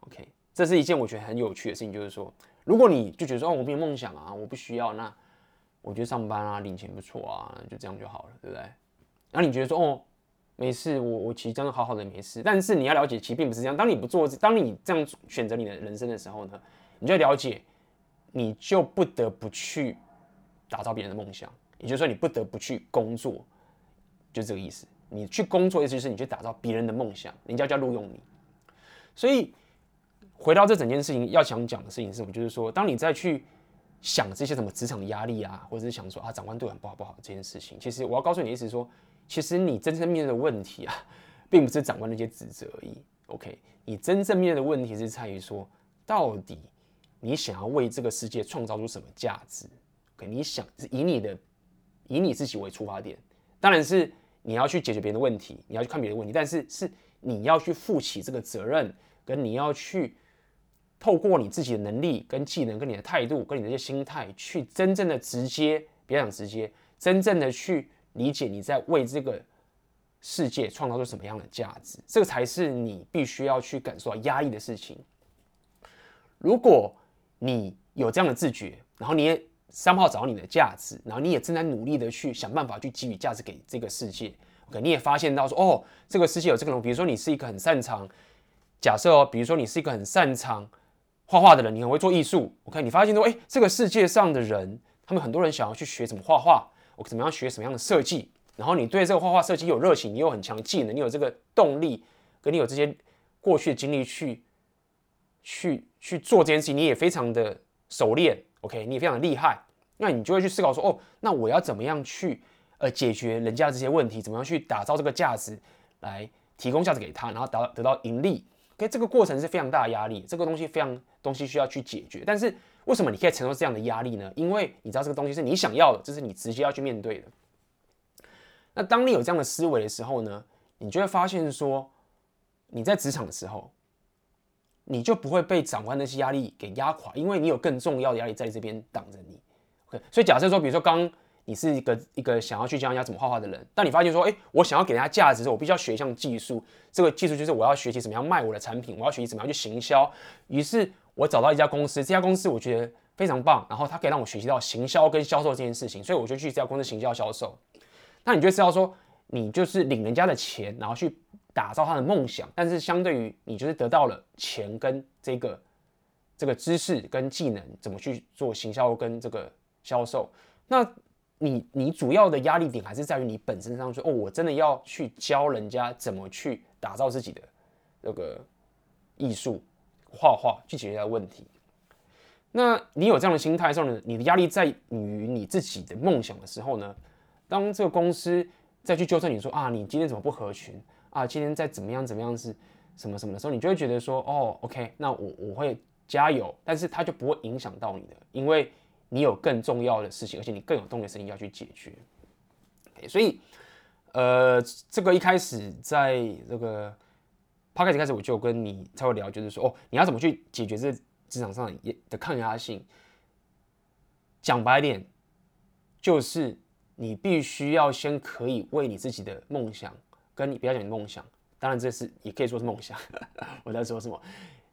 OK，这是一件我觉得很有趣的事情，就是说，如果你就觉得说哦，我没有梦想啊，我不需要，那我觉得上班啊，领钱不错啊，就这样就好了，对不对？然后你觉得说哦，没事，我我其实真的好好的没事。但是你要了解，其实并不是这样。当你不做，当你这样选择你的人生的时候呢，你就要了解。你就不得不去打造别人的梦想，也就是说，你不得不去工作，就这个意思。你去工作，意思就是你去打造别人的梦想，人家就要录用你。所以，回到这整件事情，要想讲的事情是什么？就是说，当你再去想这些什么职场压力啊，或者是想说啊，长官对我很不好不好这件事情，其实我要告诉你的意思是说，其实你真正面对的问题啊，并不是长官那些指责而已。OK，你真正面对的问题是在于说，到底。你想要为这个世界创造出什么价值？OK，你想以你的以你自己为出发点，当然是你要去解决别人的问题，你要去看别人的问题，但是是你要去负起这个责任，跟你要去透过你自己的能力、跟技能、跟你的态度、跟你的一些心态，去真正的直接，别讲直接，真正的去理解你在为这个世界创造出什么样的价值，这个才是你必须要去感受到压抑的事情。如果你有这样的自觉，然后你也三号找到你的价值，然后你也正在努力的去想办法去给予价值给这个世界。OK，你也发现到说，哦，这个世界有这个人，比如说你是一个很擅长，假设哦，比如说你是一个很擅长画画的人，你很会做艺术。OK，你发现说，哎，这个世界上的人，他们很多人想要去学怎么画画，我怎么样学什么样的设计，然后你对这个画画设计有热情，你有很强的技能，你有这个动力，跟你有这些过去的经历去。去去做这件事情，你也非常的熟练，OK，你也非常的厉害，那你就会去思考说，哦，那我要怎么样去呃解决人家这些问题，怎么样去打造这个价值，来提供价值给他，然后达到得到盈利，OK，这个过程是非常大的压力，这个东西非常东西需要去解决，但是为什么你可以承受这样的压力呢？因为你知道这个东西是你想要的，这是你直接要去面对的。那当你有这样的思维的时候呢，你就会发现说，你在职场的时候。你就不会被长官那些压力给压垮，因为你有更重要的压力在这边挡着你。OK，所以假设说，比如说刚你是一个一个想要去教人家怎么画画的人，但你发现说，哎，我想要给人家价值的时候，我必须要学一项技术。这个技术就是我要学习怎么样卖我的产品，我要学习怎么样去行销。于是我找到一家公司，这家公司我觉得非常棒，然后它可以让我学习到行销跟销售这件事情，所以我就去这家公司行销销售。那你就知道说，你就是领人家的钱，然后去。打造他的梦想，但是相对于你就是得到了钱跟这个这个知识跟技能，怎么去做行销跟这个销售？那你你主要的压力点还是在于你本身上说，哦，我真的要去教人家怎么去打造自己的那个艺术画画，去解决他的问题。那你有这样的心态上呢，你的压力在于你自己的梦想的时候呢，当这个公司再去纠正你说啊，你今天怎么不合群？啊，今天再怎么样怎么样是什么什么的时候，你就会觉得说，哦，OK，那我我会加油，但是它就不会影响到你的，因为你有更重要的事情，而且你更有动力的事情要去解决。所以，呃，这个一开始在这个 podcast 开始我就跟你稍微聊，就是说，哦，你要怎么去解决这职场上的抗压性？讲白点，就是你必须要先可以为你自己的梦想，跟你不要讲你梦想，当然这是也可以说是梦想。我在说什么？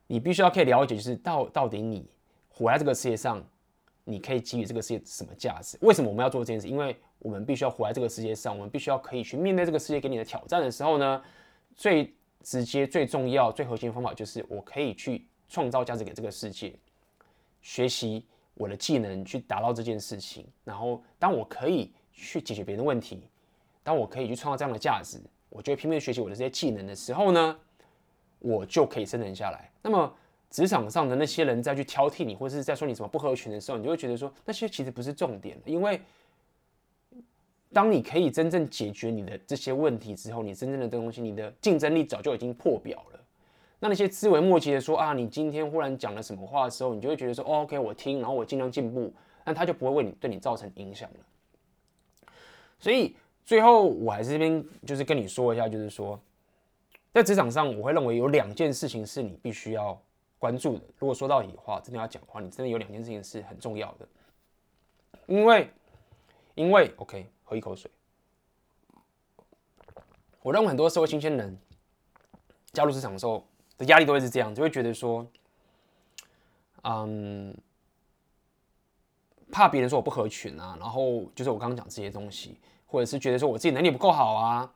你必须要可以了解，就是到到底你活在这个世界上。你可以给予这个世界什么价值？为什么我们要做这件事？因为我们必须要活在这个世界上，我们必须要可以去面对这个世界给你的挑战的时候呢，最直接、最重要、最核心的方法就是我可以去创造价值给这个世界，学习我的技能去达到这件事情。然后，当我可以去解决别人的问题，当我可以去创造这样的价值，我就会拼命学习我的这些技能的时候呢，我就可以生存下来。那么。职场上的那些人在去挑剔你，或者是在说你什么不合群的时候，你就会觉得说那些其实不是重点，因为当你可以真正解决你的这些问题之后，你真正的东西，你的竞争力早就已经破表了。那那些思维末节的说啊，你今天忽然讲了什么话的时候，你就会觉得说，，OK，我听，然后我尽量进步，那他就不会为你对你造成影响了。所以最后我还是这边就是跟你说一下，就是说在职场上，我会认为有两件事情是你必须要。关注的，如果说到底的话，真的要讲的话，你真的有两件事情是很重要的，因为，因为，OK，喝一口水。我认为很多社会新鲜人加入职场的时候的压力都会是这样，就会觉得说，嗯，怕别人说我不合群啊，然后就是我刚刚讲这些东西，或者是觉得说我自己能力不够好啊，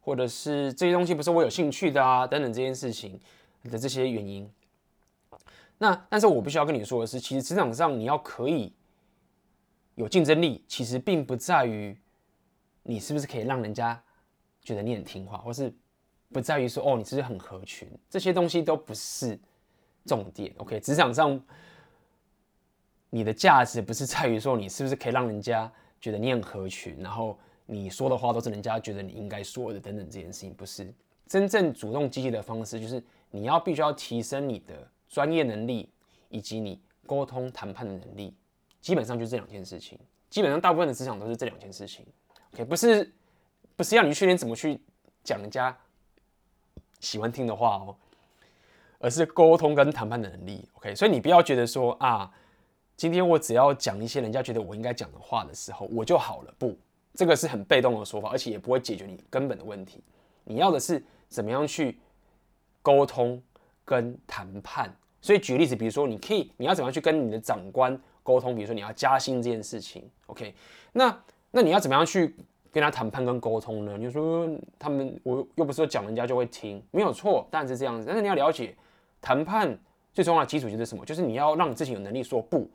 或者是这些东西不是我有兴趣的啊，等等这件事情的这些原因。那但是我必须要跟你说的是，其实职场上你要可以有竞争力，其实并不在于你是不是可以让人家觉得你很听话，或是不在于说哦你是不是很合群，这些东西都不是重点。OK，职场上你的价值不是在于说你是不是可以让人家觉得你很合群，然后你说的话都是人家觉得你应该说的等等这件事情，不是真正主动积极的方式，就是你要必须要提升你的。专业能力以及你沟通谈判的能力，基本上就是这两件事情。基本上大部分的职场都是这两件事情。OK，不是不是要你去练怎么去讲人家喜欢听的话哦，而是沟通跟谈判的能力。OK，所以你不要觉得说啊，今天我只要讲一些人家觉得我应该讲的话的时候，我就好了。不，这个是很被动的说法，而且也不会解决你根本的问题。你要的是怎么样去沟通跟谈判。所以举例子，比如说你可以，你要怎么样去跟你的长官沟通？比如说你要加薪这件事情，OK？那那你要怎么样去跟他谈判跟沟通呢？你说他们，我又不是说讲人家就会听，没有错，但是这样子。但是你要了解，谈判最重要的基础就是什么？就是你要让你自己有能力说不。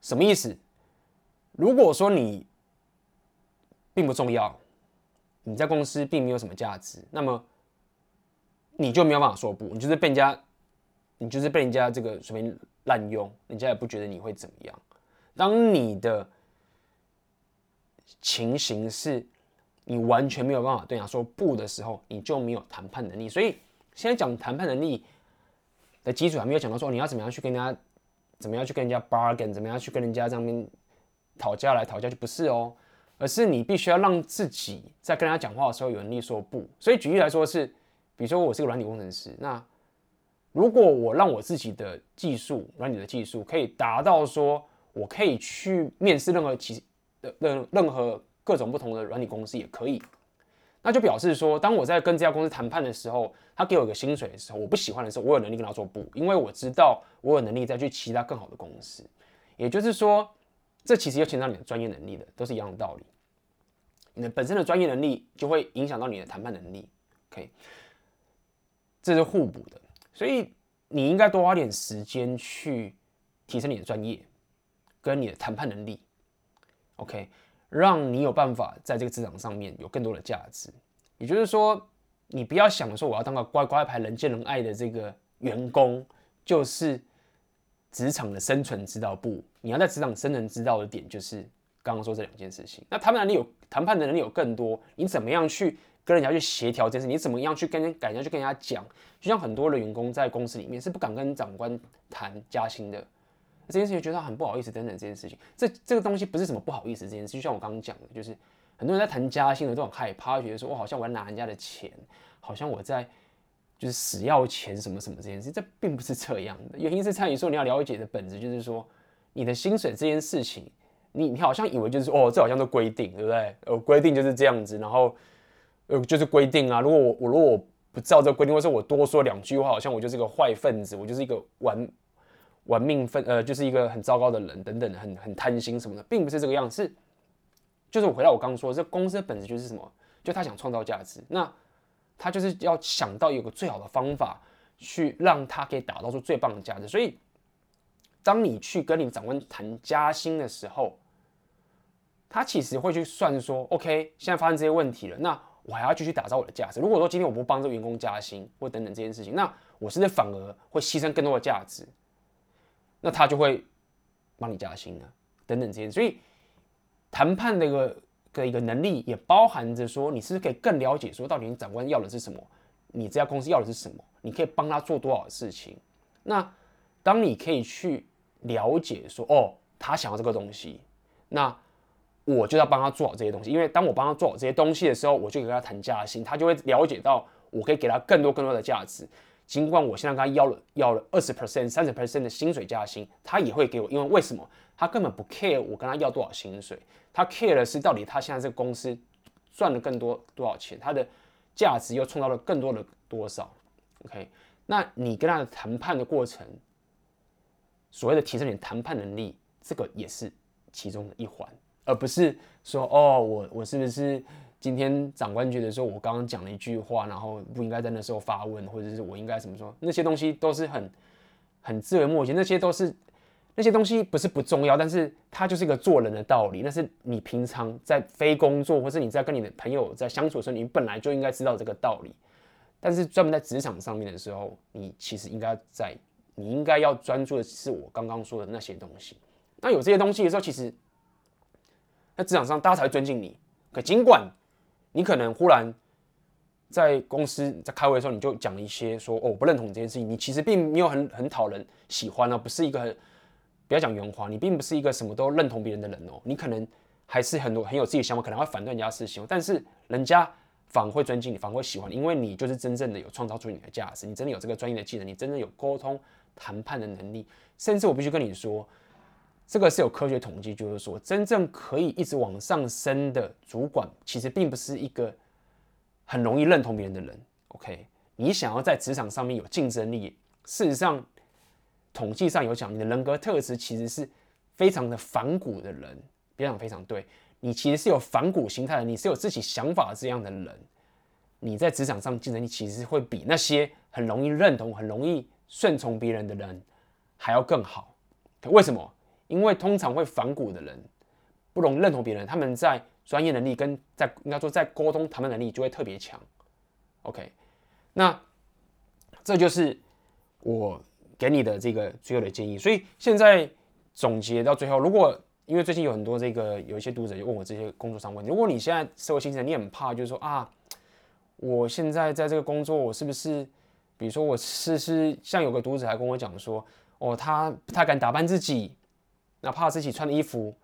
什么意思？如果说你并不重要，你在公司并没有什么价值，那么你就没有办法说不，你就是被人家。你就是被人家这个随便滥用，人家也不觉得你会怎么样。当你的情形是你完全没有办法对人家说不的时候，你就没有谈判能力。所以现在讲谈判能力的基础还没有讲到说你要怎么样去跟人家，怎么样去跟人家 bargain，怎么样去跟人家这边讨价来讨价，就不是哦，而是你必须要让自己在跟人家讲话的时候有能力说不。所以举例来说是，比如说我是个软体工程师，那如果我让我自己的技术，软体的技术可以达到说，我可以去面试任何其的任任何各种不同的软体公司也可以，那就表示说，当我在跟这家公司谈判的时候，他给我一个薪水的时候，我不喜欢的时候，我有能力跟他说不，因为我知道我有能力再去其他更好的公司。也就是说，这其实要牵到你的专业能力的，都是一样的道理。你的本身的专业能力就会影响到你的谈判能力，OK，这是互补的。所以你应该多花点时间去提升你的专业跟你的谈判能力，OK，让你有办法在这个职场上面有更多的价值。也就是说，你不要想说我要当个乖乖牌、人见人爱的这个员工，就是职场的生存之道。不，你要在职场生存之道的点就是刚刚说这两件事情。那谈判能力有谈判的能力有更多，你怎么样去？跟人家去协调这件事，你怎么样去跟人家去跟人家讲？就像很多的员工在公司里面是不敢跟长官谈加薪的，这件事情觉得很不好意思等等这件事情，这这个东西不是什么不好意思这件事，就像我刚刚讲的，就是很多人在谈加薪的都很害怕，觉得说我好像我要拿人家的钱，好像我在就是死要钱什么什么这件事，这并不是这样的。原因是在于说你要了解的本质就是说你的薪水这件事情，你你好像以为就是哦这好像都规定对不对？呃规定就是这样子，然后呃就是规定啊，如果我我如果我不照这个规定，或者我多说两句话，好像我就是一个坏分子，我就是一个玩。玩命分呃，就是一个很糟糕的人等等，很很贪心什么的，并不是这个样子。就是我回到我刚刚说，这公司的本质就是什么？就他想创造价值，那他就是要想到有个最好的方法，去让他可以打造出最棒的价值。所以，当你去跟你长官谈加薪的时候，他其实会去算说，OK，现在发生这些问题了，那我还要继续打造我的价值。如果说今天我不帮这个员工加薪或等等这件事情，那我是不是反而会牺牲更多的价值？那他就会帮你加薪了，等等这些，所以谈判的一个的一个能力也包含着说，你是不是可以更了解说，到底你长官要的是什么，你这家公司要的是什么，你可以帮他做多少事情。那当你可以去了解说，哦，他想要这个东西，那我就要帮他做好这些东西，因为当我帮他做好这些东西的时候，我就给他谈加薪，他就会了解到我可以给他更多更多的价值。尽管我现在跟他要了要了二十 percent、三十 percent 的薪水加薪，他也会给我，因为为什么？他根本不 care 我跟他要多少薪水，他 care 的是到底他现在这个公司赚了更多多少钱，他的价值又创造了更多的多少？OK，那你跟他的谈判的过程，所谓的提升你谈判能力，这个也是其中的一环，而不是说哦，我我是不是？今天长官觉得说，我刚刚讲了一句话，然后不应该在那时候发问，或者是我应该怎么说？那些东西都是很很自为默许，那些都是那些东西不是不重要，但是它就是一个做人的道理。那是你平常在非工作，或是你在跟你的朋友在相处的时候，你本来就应该知道这个道理。但是专门在职场上面的时候，你其实应该在，你应该要专注的是我刚刚说的那些东西。那有这些东西的时候，其实在职场上大家才会尊敬你。可尽管。你可能忽然在公司在开会的时候，你就讲了一些说哦，我不认同这件事情。你其实并没有很很讨人喜欢啊，不是一个很不要讲圆滑，你并不是一个什么都认同别人的人哦。你可能还是很多很有自己的想法，可能会反对人家事情，但是人家反而会尊敬你，反而会喜欢你，因为你就是真正的有创造出你的价值，你真的有这个专业的技能，你真的有沟通谈判的能力，甚至我必须跟你说。这个是有科学统计，就是说，真正可以一直往上升的主管，其实并不是一个很容易认同别人的人。OK，你想要在职场上面有竞争力，事实上，统计上有讲，你的人格特质其实是非常的反骨的人，非常非常对，你其实是有反骨心态的，你是有自己想法这样的人，你在职场上竞争力其实会比那些很容易认同、很容易顺从别人的人还要更好。为什么？因为通常会反骨的人，不容易认同别人，他们在专业能力跟在应该说在沟通谈判能力就会特别强。OK，那这就是我给你的这个最后的建议。所以现在总结到最后，如果因为最近有很多这个有一些读者就问我这些工作上问题，如果你现在社会新鲜人，你很怕就是说啊，我现在在这个工作，我是不是，比如说我是是像有个读者还跟我讲说，哦，他不太敢打扮自己。哪怕自己穿的衣服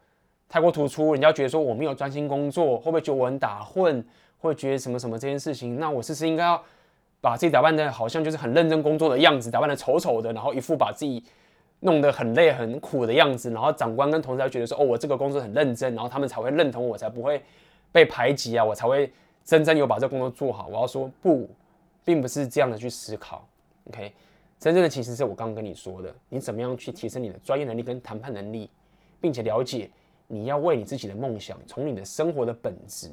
太过突出，人家觉得说我没有专心工作，会不会觉得我很打混，会觉得什么什么这件事情？那我是不是应该要把自己打扮的好像就是很认真工作的样子，打扮的丑丑的，然后一副把自己弄得很累很苦的样子，然后长官跟同事才觉得说哦，我这个工作很认真，然后他们才会认同我，才不会被排挤啊，我才会真正有把这工作做好。我要说不，并不是这样的去思考，OK。真正的其实是我刚刚跟你说的，你怎么样去提升你的专业能力跟谈判能力，并且了解你要为你自己的梦想，从你的生活的本质，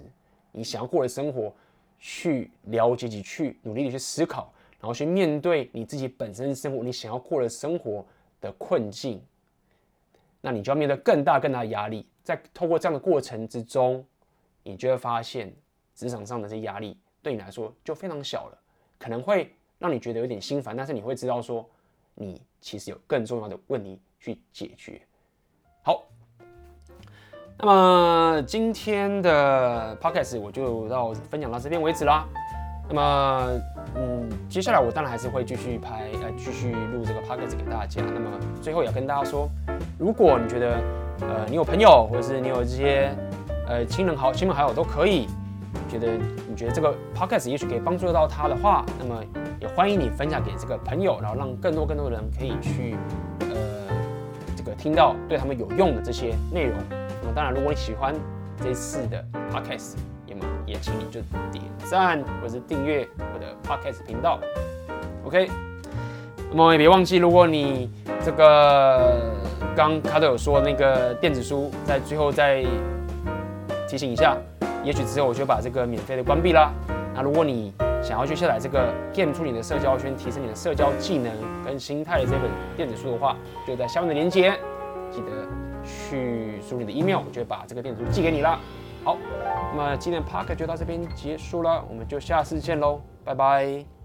你想要过的生活，去了解及去努力的去思考，然后去面对你自己本身生活，你想要过的生活的困境，那你就要面对更大更大的压力，在透过这样的过程之中，你就会发现职场上的这些压力对你来说就非常小了，可能会。让你觉得有点心烦，但是你会知道说，你其实有更重要的问题去解决。好，那么今天的 podcast 我就到分享到这边为止啦。那么嗯，接下来我当然还是会继续拍，呃，继续录这个 podcast 给大家。那么最后也要跟大家说，如果你觉得，呃，你有朋友，或者是你有这些，呃，亲人好、亲朋好友都可以，觉得觉得这个 podcast 也许可以帮助到他的话，那么也欢迎你分享给这个朋友，然后让更多更多的人可以去，呃，这个听到对他们有用的这些内容。那么当然，如果你喜欢这次的 podcast，也么也请你就点赞或者是订阅我的 podcast 频道。OK，那么也别忘记，如果你这个刚卡特有说那个电子书，在最后再提醒一下。也许之后我就把这个免费的关闭啦。那如果你想要去下载这个《Game 出你的社交圈，提升你的社交技能跟心态》的这本电子书的话，就在下面的链接，记得去输入你的 email，我就会把这个电子书寄给你啦。好，那么今天的 Park 就到这边结束了，我们就下次见喽，拜拜。